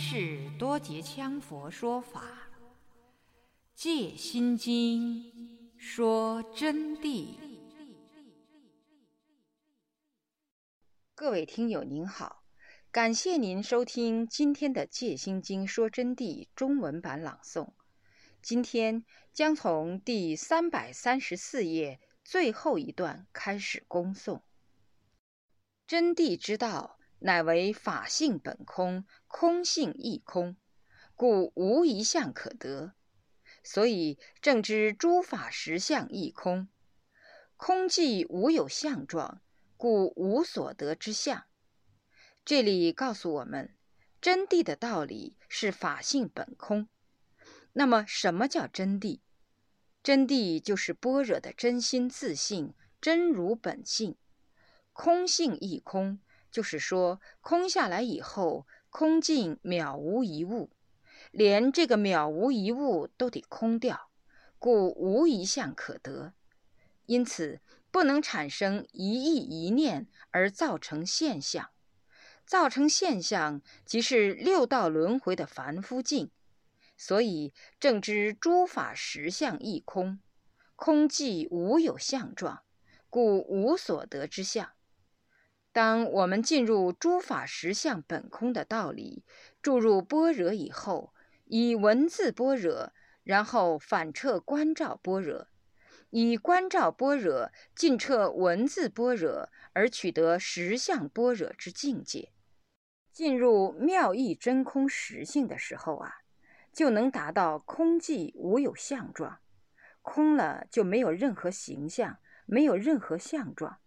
是多杰羌佛说法，《戒心经》说真谛。各位听友您好，感谢您收听今天的《戒心经》说真谛中文版朗诵。今天将从第三百三十四页最后一段开始恭诵。真谛之道。乃为法性本空，空性亦空，故无一相可得。所以正知诸法实相亦空，空寂无有相状，故无所得之相。这里告诉我们，真谛的道理是法性本空。那么，什么叫真谛？真谛就是般若的真心自性，真如本性，空性亦空。就是说，空下来以后，空尽渺无一物，连这个渺无一物都得空掉，故无一相可得。因此，不能产生一意一念而造成现象，造成现象即是六道轮回的凡夫境。所以，正知诸法实相亦空，空寂无有相状，故无所得之相。当我们进入诸法实相本空的道理，注入般若以后，以文字般若，然后反彻观照般若，以观照般若尽彻文字般若，而取得实相般若之境界，进入妙义真空实性的时候啊，就能达到空寂无有相状，空了就没有任何形象，没有任何相状。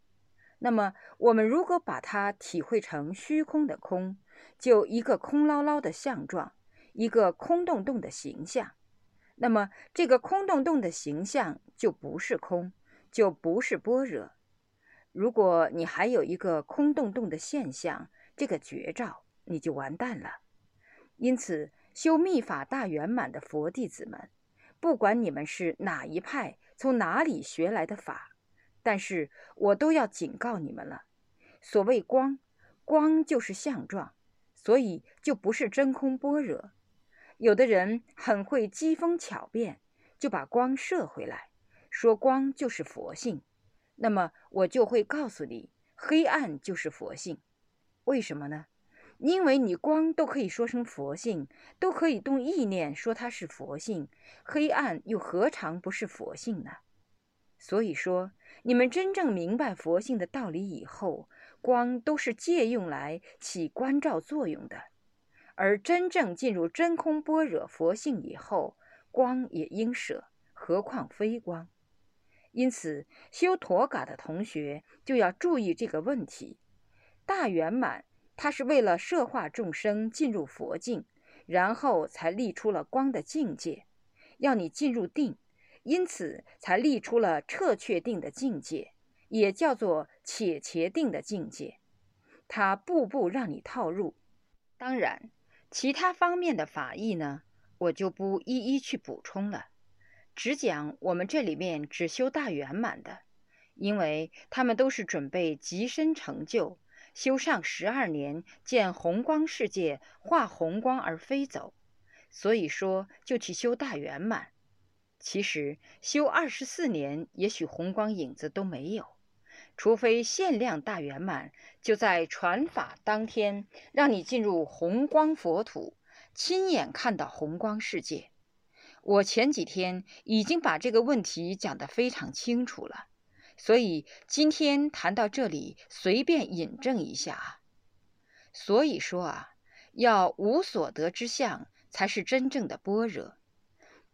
那么，我们如果把它体会成虚空的空，就一个空捞捞的相状，一个空洞洞的形象。那么，这个空洞洞的形象就不是空，就不是般若。如果你还有一个空洞洞的现象，这个绝招你就完蛋了。因此，修密法大圆满的佛弟子们，不管你们是哪一派，从哪里学来的法。但是我都要警告你们了，所谓光，光就是相状，所以就不是真空般若。有的人很会机锋巧辩，就把光射回来，说光就是佛性。那么我就会告诉你，黑暗就是佛性。为什么呢？因为你光都可以说成佛性，都可以动意念说它是佛性，黑暗又何尝不是佛性呢？所以说，你们真正明白佛性的道理以后，光都是借用来起关照作用的；而真正进入真空般若佛性以后，光也应舍，何况非光？因此，修陀嘎的同学就要注意这个问题。大圆满，它是为了摄化众生进入佛境，然后才立出了光的境界，要你进入定。因此，才立出了彻确定的境界，也叫做且且定的境界。它步步让你套入。当然，其他方面的法义呢，我就不一一去补充了，只讲我们这里面只修大圆满的，因为他们都是准备极深成就，修上十二年见红光世界，化红光而飞走，所以说就去修大圆满。其实修二十四年，也许红光影子都没有，除非限量大圆满，就在传法当天让你进入红光佛土，亲眼看到红光世界。我前几天已经把这个问题讲得非常清楚了，所以今天谈到这里，随便引证一下啊。所以说啊，要无所得之相，才是真正的般若。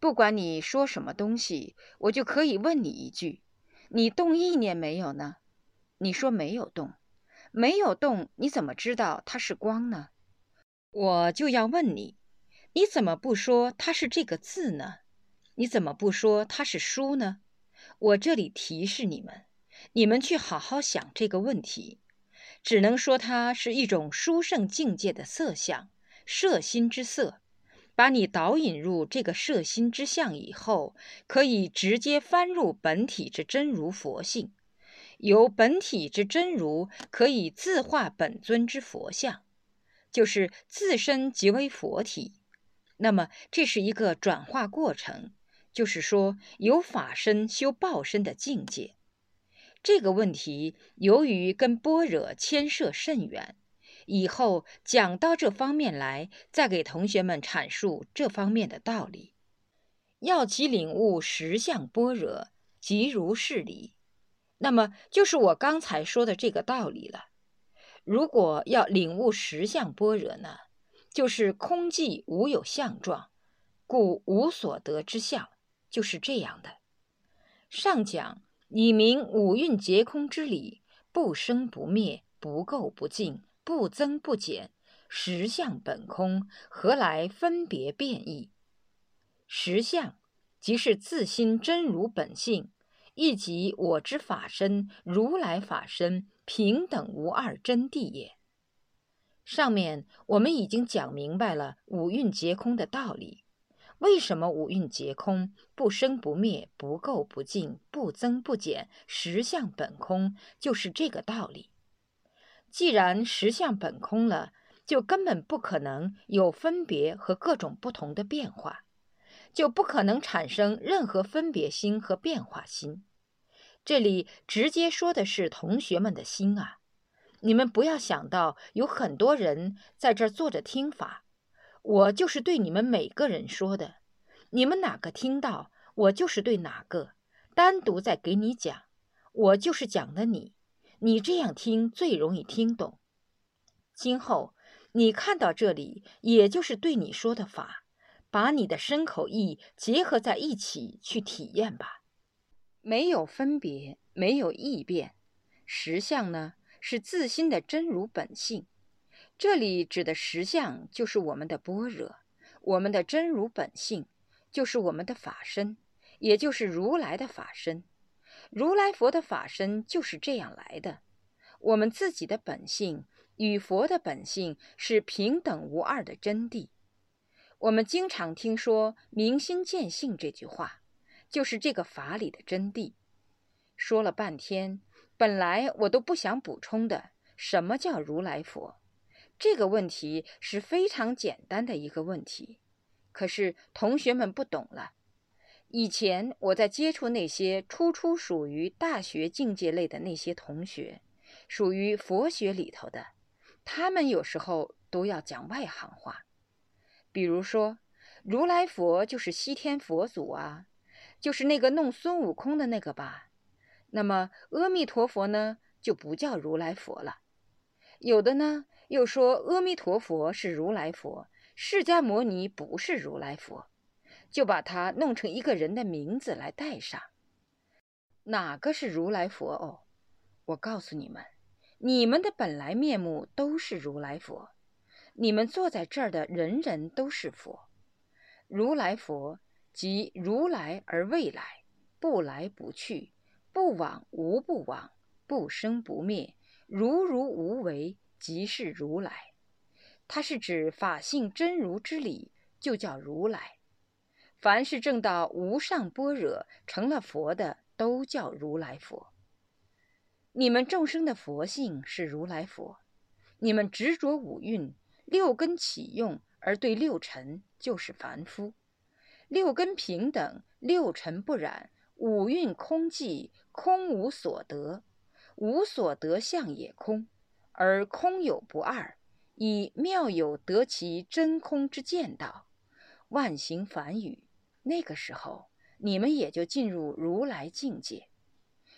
不管你说什么东西，我就可以问你一句：你动意念没有呢？你说没有动，没有动，你怎么知道它是光呢？我就要问你：你怎么不说它是这个字呢？你怎么不说它是书呢？我这里提示你们，你们去好好想这个问题。只能说它是一种殊胜境界的色相，摄心之色。把你导引入这个摄心之相以后，可以直接翻入本体之真如佛性，由本体之真如可以自化本尊之佛像。就是自身即为佛体。那么这是一个转化过程，就是说由法身修报身的境界。这个问题由于跟般若牵涉甚远，以后讲到这方面来，再给同学们阐述这方面的道理。要其领悟实相般若，即如是理。那么就是我刚才说的这个道理了。如果要领悟实相般若呢，就是空寂无有相状，故无所得之相，就是这样的。上讲以明五蕴皆空之理，不生不灭，不垢不净，不增不减，实相本空，何来分别变异？实相即是自心真如本性，亦即我之法身、如来法身平等无二真谛也。上面我们已经讲明白了五蕴皆空的道理。为什么五蕴皆空，不生不灭，不垢不净，不增不减，实相本空，就是这个道理。既然实相本空了，就根本不可能有分别和各种不同的变化。就不可能产生任何分别心和变化心。这里直接说的是同学们的心啊！你们不要想到有很多人在这儿坐着听法，我就是对你们每个人说的。你们哪个听到，我就是对哪个，单独在给你讲，我就是讲的你。你这样听最容易听懂。今后你看到这里，也就是对你说的法。把你的身口意结合在一起去体验吧，没有分别，没有异变，实相呢是自心的真如本性。这里指的实相就是我们的般若，我们的真如本性就是我们的法身，也就是如来的法身。如来佛的法身就是这样来的。我们自己的本性与佛的本性是平等无二的真谛。我们经常听说“明心见性”这句话，就是这个法理的真谛。说了半天，本来我都不想补充的。什么叫如来佛？这个问题是非常简单的一个问题，可是同学们不懂了。以前我在接触那些初初属于大学境界类的那些同学，属于佛学里头的，他们有时候都要讲外行话。比如说，如来佛就是西天佛祖啊，就是那个弄孙悟空的那个吧？那么阿弥陀佛呢，就不叫如来佛了。有的呢又说阿弥陀佛是如来佛，释迦牟尼不是如来佛，就把它弄成一个人的名字来带上。哪个是如来佛哦？我告诉你们，你们的本来面目都是如来佛。你们坐在这儿的人人都是佛，如来佛即如来而未来，不来不去，不往无不往，不生不灭，如如无为，即是如来。它是指法性真如之理，就叫如来。凡是证到无上般若成了佛的，都叫如来佛。你们众生的佛性是如来佛，你们执着五蕴。六根起用而对六尘就是凡夫，六根平等，六尘不染，五蕴空寂，空无所得，无所得相也空，而空有不二，以妙有得其真空之见道，万行凡语。那个时候，你们也就进入如来境界。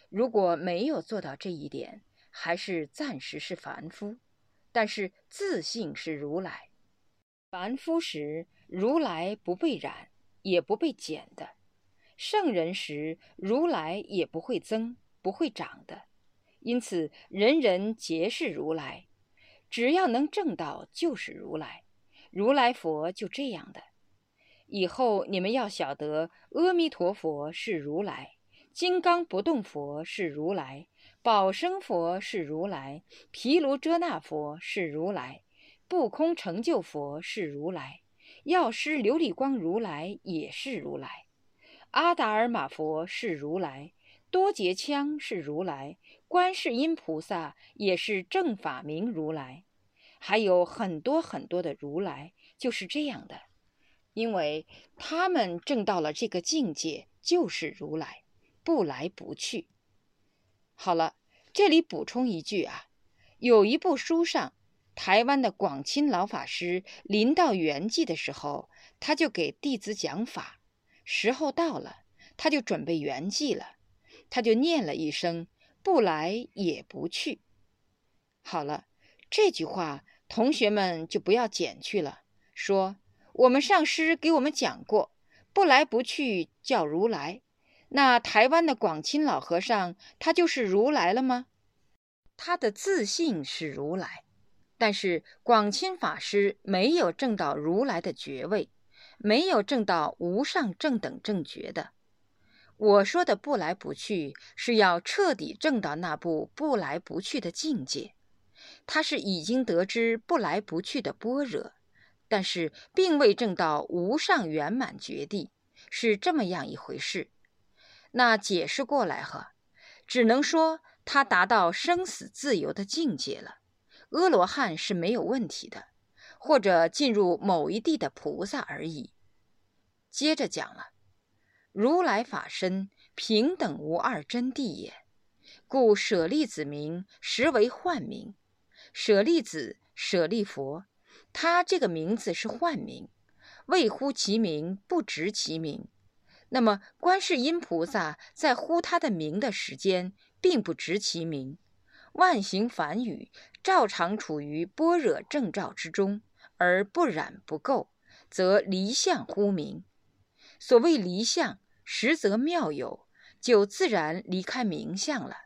如果没有做到这一点，还是暂时是凡夫。但是自信是如来，凡夫时如来不被染，也不被减的；圣人时如来也不会增，不会长的。因此人人皆是如来，只要能证到就是如来。如来佛就这样的。以后你们要晓得，阿弥陀佛是如来，金刚不动佛是如来。宝生佛是如来，毗卢遮那佛是如来，不空成就佛是如来，药师琉璃光如来也是如来，阿达尔玛佛是如来，多劫羌是如来，观世音菩萨也是正法明如来，还有很多很多的如来就是这样的，因为他们证到了这个境界，就是如来，不来不去。好了，这里补充一句啊，有一部书上，台湾的广钦老法师临到圆寂的时候，他就给弟子讲法，时候到了，他就准备圆寂了，他就念了一声“不来也不去”。好了，这句话同学们就不要减去了。说我们上师给我们讲过，不来不去叫如来。那台湾的广钦老和尚，他就是如来了吗？他的自信是如来，但是广钦法师没有证到如来的爵位，没有证到无上正等正觉的。我说的不来不去，是要彻底证到那部不来不去的境界。他是已经得知不来不去的般若，但是并未证到无上圆满绝地，是这么样一回事。那解释过来哈，只能说他达到生死自由的境界了，阿罗汉是没有问题的，或者进入某一地的菩萨而已。接着讲了，如来法身平等无二真谛也，故舍利子名实为幻名。舍利子、舍利佛，他这个名字是幻名，未呼其名，不值其名。那么，观世音菩萨在呼他的名的时间，并不值其名。万行梵语，照常处于般若正照之中，而不染不垢，则离相呼名。所谓离相，实则妙有，就自然离开名相了，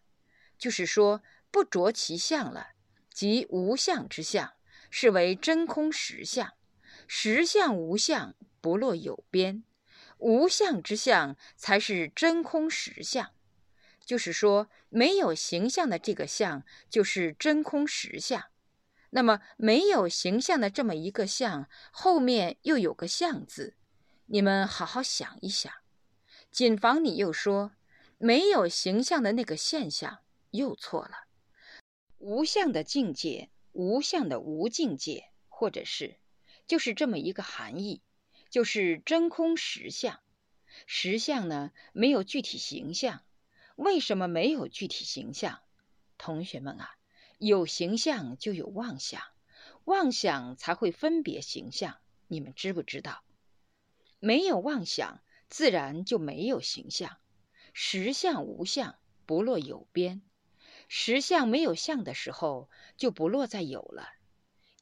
就是说不着其相了。即无相之相，是为真空实相；实相无相，不落有边。无相之相才是真空实相。就是说，没有形象的这个相，就是真空实相。那么，没有形象的这么一个相，后面又有个相字，你们好好想一想。谨防你又说没有形象的那个现象，又错了。无相的境界，无相的无境界，或者是，就是这么一个含义，就是真空实相。实相呢，没有具体形象。为什么没有具体形象？同学们啊，有形象就有妄想，妄想才会分别形象。你们知不知道？没有妄想，自然就没有形象。实相无相，不落有边。实相没有相的时候，就不落在有了。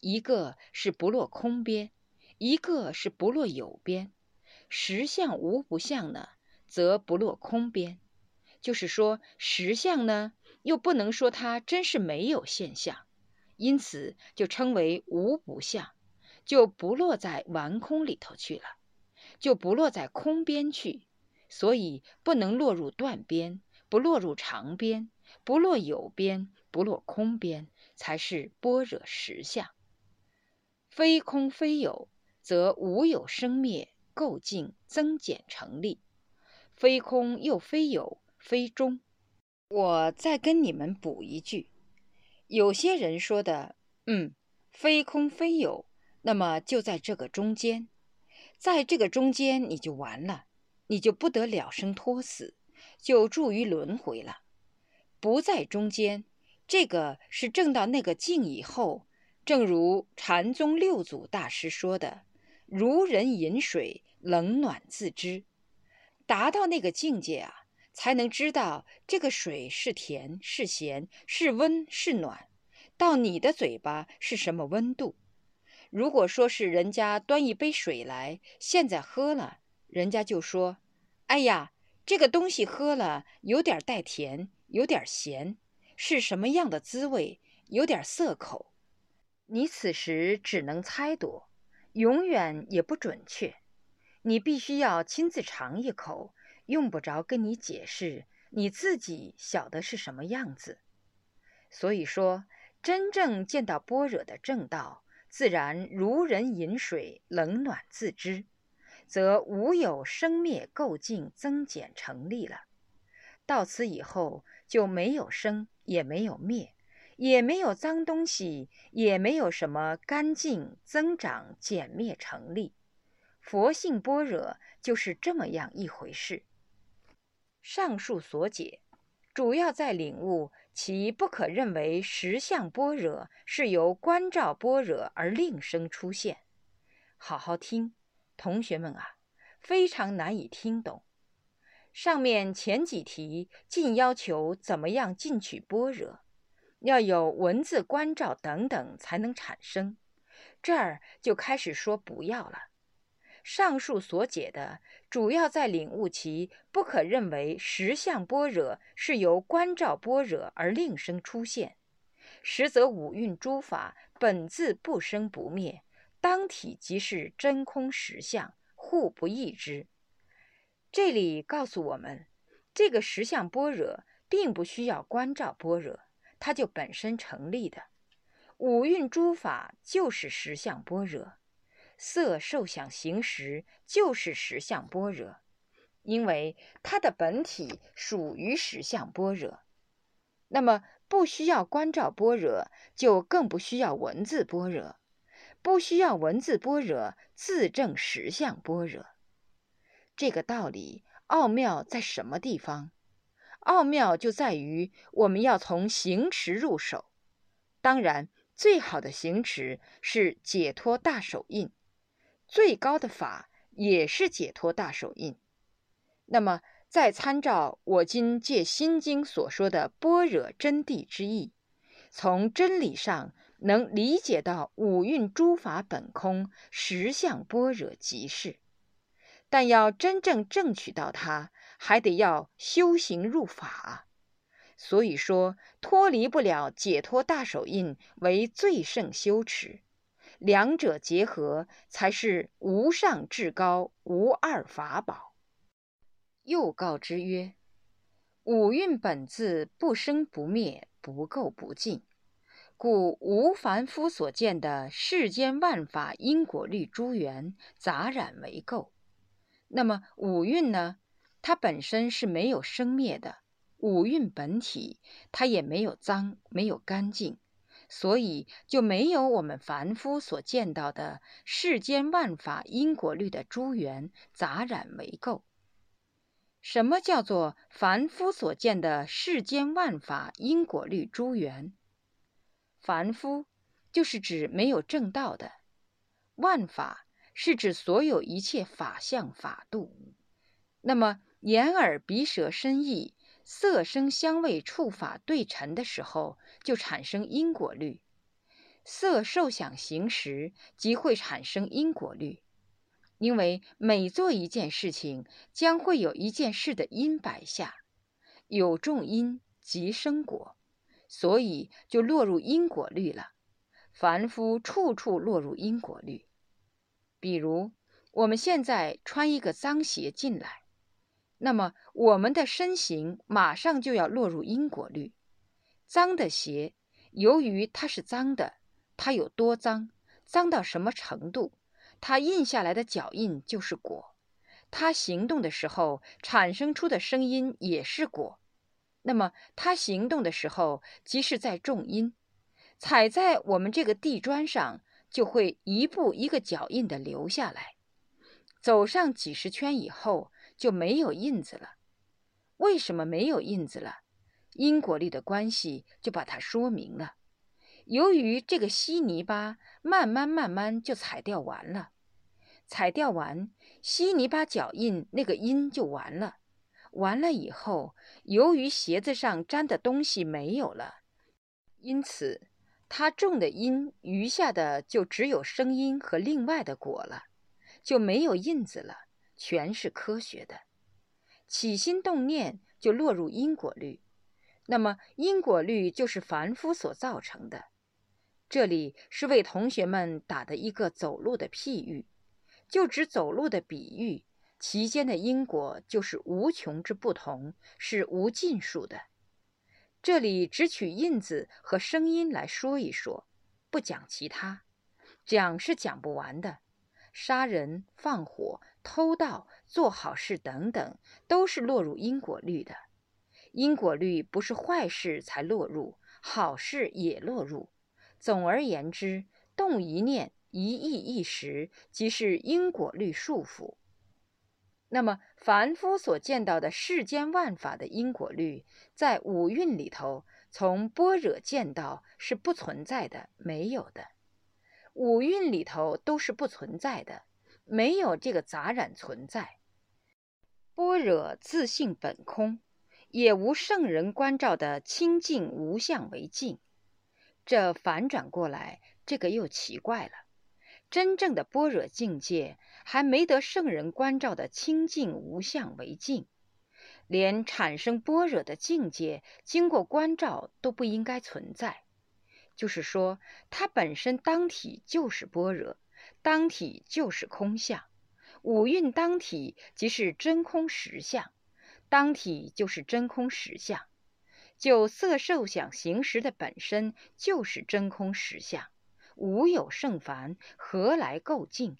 一个是不落空边，一个是不落有边。实相无不相呢，则不落空边。就是说，实相呢，又不能说它真是没有现象，因此就称为无不相，就不落在完空里头去了，就不落在空边去，所以不能落入断边，不落入长边。不落有边，不落空边，才是般若实相。非空非有，则无有生灭、构境、增减成立；非空又非有，非中。我再跟你们补一句：有些人说的，嗯，非空非有，那么就在这个中间，在这个中间你就完了，你就不得了生脱死，就住于轮回了。不在中间，这个是证到那个境以后，正如禅宗六祖大师说的：“如人饮水，冷暖自知。”达到那个境界啊，才能知道这个水是甜是咸，是温是暖，到你的嘴巴是什么温度。如果说是人家端一杯水来，现在喝了，人家就说：“哎呀，这个东西喝了有点带甜。”有点咸，是什么样的滋味？有点涩口。你此时只能猜度，永远也不准确。你必须要亲自尝一口，用不着跟你解释，你自己晓得是什么样子。所以说，真正见到般若的正道，自然如人饮水，冷暖自知，则无有生灭构境增减成立了。到此以后。就没有生，也没有灭，也没有脏东西，也没有什么干净增长、减灭、成立。佛性般若就是这么样一回事。上述所解，主要在领悟其不可认为实相般若是由观照般若而另生出现。好好听，同学们啊，非常难以听懂。上面前几题尽要求怎么样进取般若，要有文字关照等等才能产生。这儿就开始说不要了。上述所解的，主要在领悟其不可认为实相般若是由观照般若而另生出现，实则五蕴诸法本自不生不灭，当体即是真空实相，互不异之。这里告诉我们，这个实相般若并不需要观照般若，它就本身成立的。五蕴诸法就是实相般若，色受想行识就是实相般若，因为它的本体属于实相般若。那么不需要观照般若，就更不需要文字般若，不需要文字般若，自证实相般若。这个道理奥妙在什么地方？奥妙就在于我们要从行持入手。当然，最好的行持是解脱大手印，最高的法也是解脱大手印。那么，再参照我今借心经所说的般若真谛之意，从真理上能理解到五蕴诸法本空，实相般若即是。但要真正证取到它，还得要修行入法。所以说，脱离不了解脱大手印为最胜修持，两者结合才是无上至高无二法宝。又告之曰：五蕴本自不生不灭，不垢不净，故无凡夫所见的世间万法因果律诸缘杂染为垢。那么五蕴呢？它本身是没有生灭的，五蕴本体它也没有脏，没有干净，所以就没有我们凡夫所见到的世间万法因果律的诸缘杂染为垢。什么叫做凡夫所见的世间万法因果律诸缘？凡夫就是指没有正道的，万法。是指所有一切法相法度。那么眼耳鼻舌身意、色声香味触法对尘的时候，就产生因果律；色受想行识即会产生因果律。因为每做一件事情，将会有一件事的因摆下，有重因即生果，所以就落入因果律了。凡夫处处落入因果律。比如，我们现在穿一个脏鞋进来，那么我们的身形马上就要落入因果律。脏的鞋，由于它是脏的，它有多脏，脏到什么程度，它印下来的脚印就是果，它行动的时候产生出的声音也是果。那么它行动的时候，即是在种因，踩在我们这个地砖上。就会一步一个脚印的留下来，走上几十圈以后就没有印子了。为什么没有印子了？因果律的关系就把它说明了。由于这个稀泥巴慢慢慢慢就踩掉完了，踩掉完稀泥巴脚印那个音就完了。完了以后，由于鞋子上粘的东西没有了，因此。他种的因，余下的就只有声音和另外的果了，就没有印子了，全是科学的。起心动念就落入因果律，那么因果律就是凡夫所造成的。这里是为同学们打的一个走路的譬喻，就指走路的比喻，其间的因果就是无穷之不同，是无尽数的。这里只取印子和声音来说一说，不讲其他，讲是讲不完的。杀人、放火、偷盗、做好事等等，都是落入因果律的。因果律不是坏事才落入，好事也落入。总而言之，动一念、一意一时，即是因果律束缚。那么，凡夫所见到的世间万法的因果律，在五蕴里头，从般若见到是不存在的，没有的。五蕴里头都是不存在的，没有这个杂染存在。般若自性本空。也无圣人关照的清净无相为净，这反转过来，这个又奇怪了。真正的般若境界还没得圣人关照的清净无相为净，连产生般若的境界经过关照都不应该存在。就是说，它本身当体就是般若，当体就是空相，五蕴当体即是真空实相。当体就是真空实相，就色受想行识的本身就是真空实相，无有胜凡，何来垢净？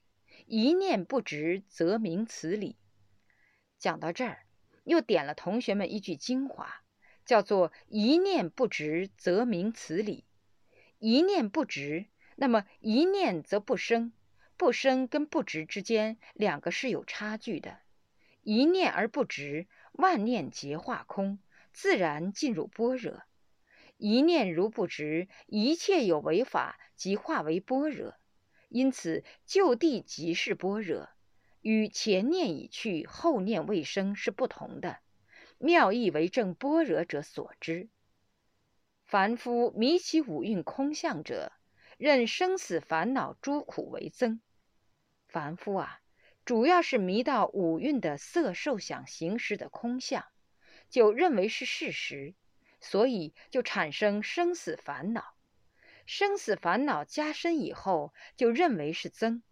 一念不执，则明此理。讲到这儿，又点了同学们一句精华，叫做“一念不执，则明此理”。一念不执，那么一念则不生，不生跟不执之间两个是有差距的，一念而不执。万念皆化空，自然进入般若。一念如不执，一切有为法即化为般若。因此，就地即是般若，与前念已去，后念未生是不同的。妙义为正般若者所知。凡夫迷其五蕴空相者，任生死烦恼诸苦为增。凡夫啊！主要是迷到五蕴的色受想行识的空相，就认为是事实，所以就产生生死烦恼。生死烦恼加深以后，就认为是增，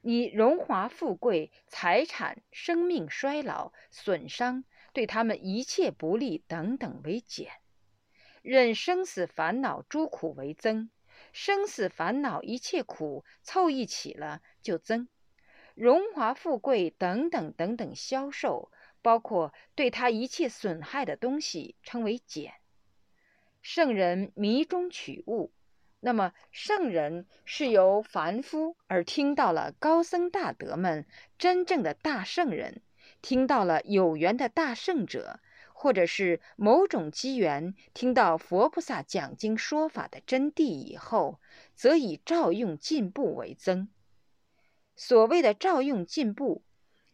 以荣华富贵、财产、生命衰老、损伤，对他们一切不利等等为减，任生死烦恼诸苦为增，生死烦恼一切苦凑一起了就增。荣华富贵等等等等消受，包括对他一切损害的东西，称为减。圣人迷中取物，那么圣人是由凡夫而听到了高僧大德们真正的大圣人，听到了有缘的大圣者，或者是某种机缘听到佛菩萨讲经说法的真谛以后，则以照用进步为增。所谓的照用进步，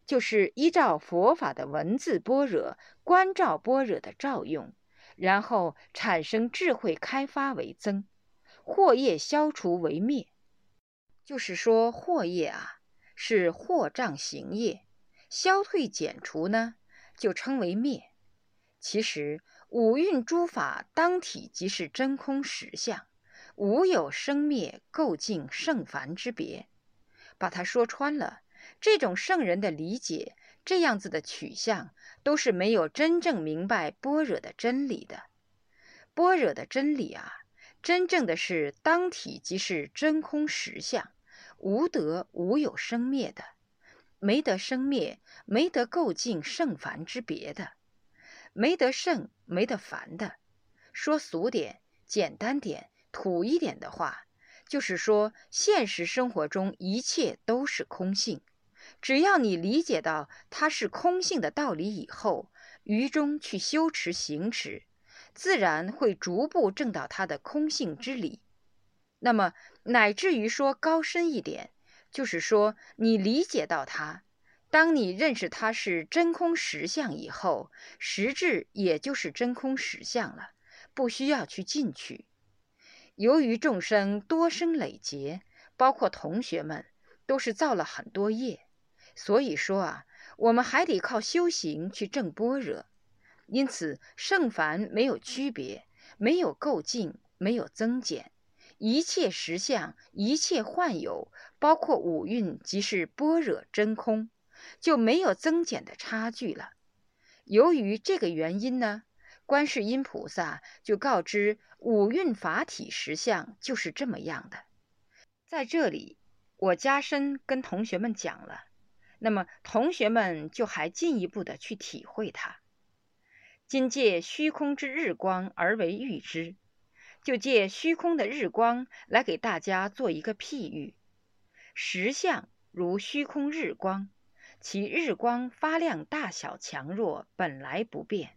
就是依照佛法的文字般若观照般若的照用，然后产生智慧开发为增，惑业消除为灭。就是说，惑业啊是惑障行业，消退减除呢就称为灭。其实五蕴诸法当体即是真空实相，无有生灭垢净圣凡之别。把它说穿了，这种圣人的理解，这样子的取向，都是没有真正明白般若的真理的。般若的真理啊，真正的是当体即是真空实相，无得无有生灭的，没得生灭，没得垢净圣凡之别的，没得圣，没得凡的。说俗点、简单点、土一点的话。就是说，现实生活中一切都是空性，只要你理解到它是空性的道理以后，于中去修持行持，自然会逐步证到它的空性之理。那么，乃至于说高深一点，就是说你理解到它，当你认识它是真空实相以后，实质也就是真空实相了，不需要去进去。由于众生多生累劫，包括同学们都是造了很多业，所以说啊，我们还得靠修行去证般若。因此，圣凡没有区别，没有垢净，没有增减，一切实相，一切幻有，包括五蕴，即是般若真空，就没有增减的差距了。由于这个原因呢。观世音菩萨就告知五蕴法体实相就是这么样的，在这里我加深跟同学们讲了，那么同学们就还进一步的去体会它。今借虚空之日光而为喻之，就借虚空的日光来给大家做一个譬喻：实相如虚空日光，其日光发亮大小强弱本来不变，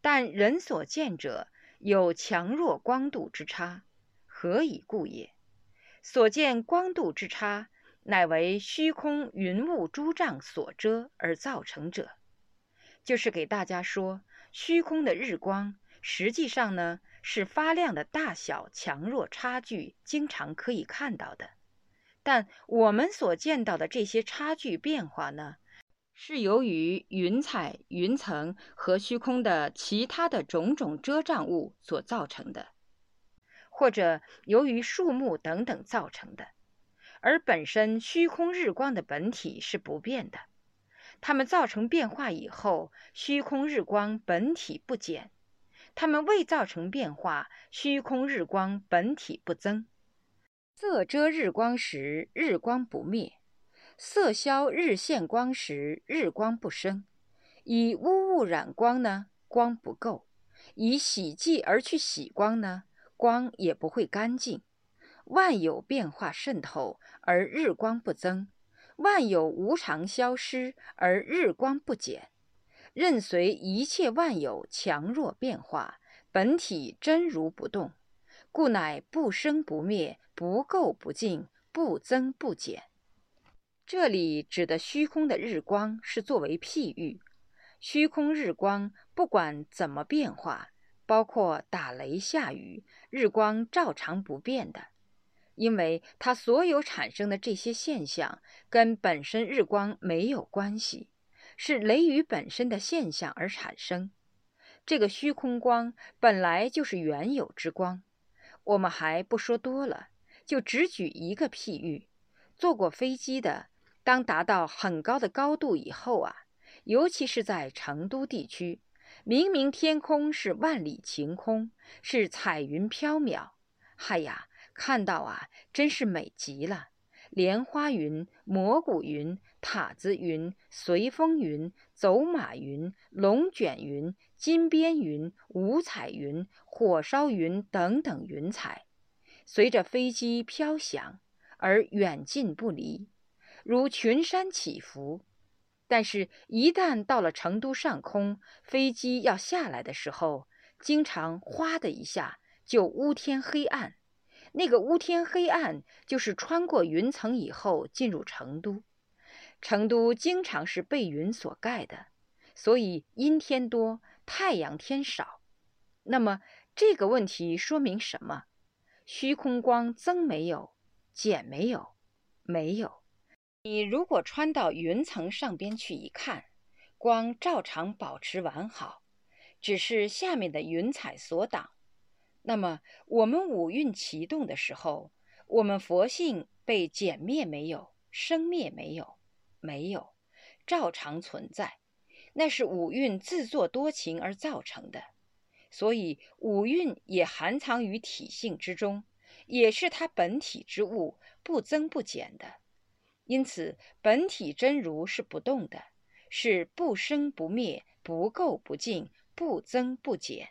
但人所见者有强弱光度之差，何以故也？所见光度之差，乃为虚空云雾诸障所遮而造成者。就是给大家说，虚空的日光实际上呢。是发亮的大小强弱差距经常可以看到的，但我们所见到的这些差距变化呢，是由于云彩、云层和虚空的其他的种种遮障物所造成的，或者由于树木等等造成的，而本身虚空日光的本体是不变的，它们造成变化以后，虚空日光本体不减。它们未造成变化，虚空日光本体不增。色遮日光时，日光不灭；色消日现光时，日光不生。以污物染光呢，光不够；以洗剂而去洗光呢，光也不会干净。万有变化渗透，而日光不增；万有无常消失，而日光不减。任随一切万有强弱变化，本体真如不动，故乃不生不灭，不垢不净，不增不减。这里指的虚空的日光是作为譬喻，虚空日光不管怎么变化，包括打雷下雨，日光照常不变的，因为它所有产生的这些现象跟本身日光没有关系。是雷雨本身的现象而产生，这个虚空光本来就是原有之光。我们还不说多了，就只举一个譬喻：坐过飞机的，当达到很高的高度以后啊，尤其是在成都地区，明明天空是万里晴空，是彩云飘渺，嗨呀，看到啊，真是美极了。莲花云、蘑菇云、塔子云、随风云、走马云、龙卷云、金边云、五彩云、火烧云等等云彩，随着飞机飘翔而远近不离，如群山起伏。但是，一旦到了成都上空，飞机要下来的时候，经常哗的一下就乌天黑暗。那个乌天黑暗，就是穿过云层以后进入成都。成都经常是被云所盖的，所以阴天多，太阳天少。那么这个问题说明什么？虚空光增没有，减没有，没有。你如果穿到云层上边去一看，光照常保持完好，只是下面的云彩所挡。那么，我们五蕴启动的时候，我们佛性被减灭没有？生灭没有？没有，照常存在。那是五蕴自作多情而造成的，所以五蕴也含藏于体性之中，也是它本体之物，不增不减的。因此，本体真如是不动的，是不生不灭，不垢不净，不增不减。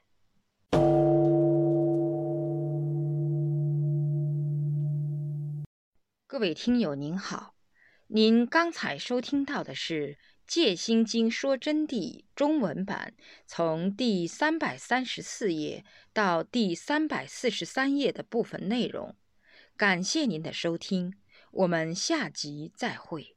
各位听友您好，您刚才收听到的是《戒心经说真谛》中文版，从第三百三十四页到第三百四十三页的部分内容。感谢您的收听，我们下集再会。